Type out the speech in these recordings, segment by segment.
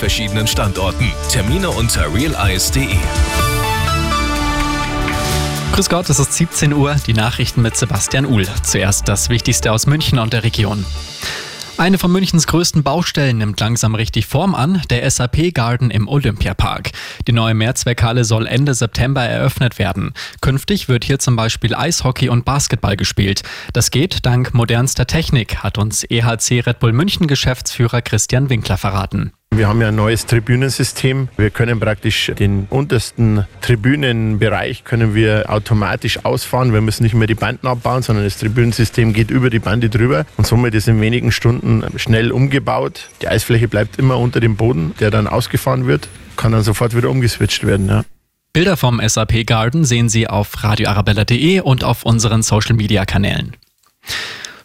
verschiedenen Standorten. Termine unter realize.de. Grüß Gott, es ist 17 Uhr, die Nachrichten mit Sebastian Uhl. Zuerst das Wichtigste aus München und der Region. Eine von Münchens größten Baustellen nimmt langsam richtig Form an, der SAP Garden im Olympiapark. Die neue Mehrzweckhalle soll Ende September eröffnet werden. Künftig wird hier zum Beispiel Eishockey und Basketball gespielt. Das geht dank modernster Technik, hat uns EHC Red Bull München Geschäftsführer Christian Winkler verraten. Wir haben ja ein neues Tribünensystem. Wir können praktisch den untersten Tribünenbereich können wir automatisch ausfahren. Wir müssen nicht mehr die Banden abbauen, sondern das Tribünensystem geht über die Bande drüber und somit ist in wenigen Stunden schnell umgebaut. Die Eisfläche bleibt immer unter dem Boden, der dann ausgefahren wird, kann dann sofort wieder umgeswitcht werden. Ja. Bilder vom SAP Garden sehen Sie auf radioarabella.de und auf unseren Social Media Kanälen.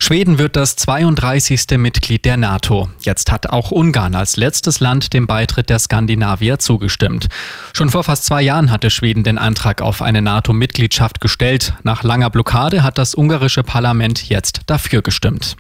Schweden wird das 32. Mitglied der NATO. Jetzt hat auch Ungarn als letztes Land dem Beitritt der Skandinavier zugestimmt. Schon vor fast zwei Jahren hatte Schweden den Antrag auf eine NATO-Mitgliedschaft gestellt. Nach langer Blockade hat das ungarische Parlament jetzt dafür gestimmt.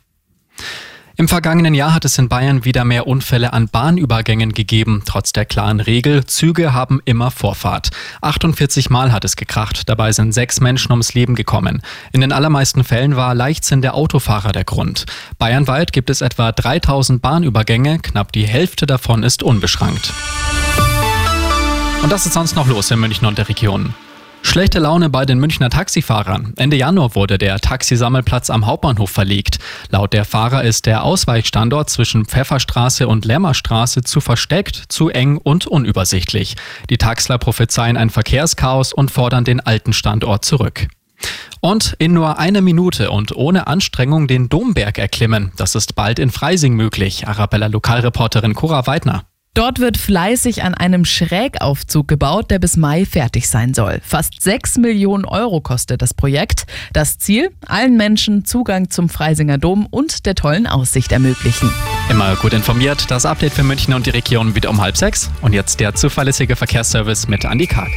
Im vergangenen Jahr hat es in Bayern wieder mehr Unfälle an Bahnübergängen gegeben. Trotz der klaren Regel, Züge haben immer Vorfahrt. 48 Mal hat es gekracht, dabei sind sechs Menschen ums Leben gekommen. In den allermeisten Fällen war Leichtsinn der Autofahrer der Grund. Bayernweit gibt es etwa 3000 Bahnübergänge, knapp die Hälfte davon ist unbeschrankt. Und das ist sonst noch los in München und der Region. Schlechte Laune bei den Münchner Taxifahrern. Ende Januar wurde der Taxisammelplatz am Hauptbahnhof verlegt. Laut der Fahrer ist der Ausweichstandort zwischen Pfefferstraße und Lämmerstraße zu versteckt, zu eng und unübersichtlich. Die Taxler prophezeien ein Verkehrschaos und fordern den alten Standort zurück. Und in nur einer Minute und ohne Anstrengung den Domberg erklimmen. Das ist bald in Freising möglich. Arabella Lokalreporterin Cora Weidner. Dort wird fleißig an einem Schrägaufzug gebaut, der bis Mai fertig sein soll. Fast 6 Millionen Euro kostet das Projekt. Das Ziel, allen Menschen Zugang zum Freisinger Dom und der tollen Aussicht ermöglichen. Immer gut informiert, das Update für München und die Region wieder um halb sechs. Und jetzt der zuverlässige Verkehrsservice mit Andi Karg.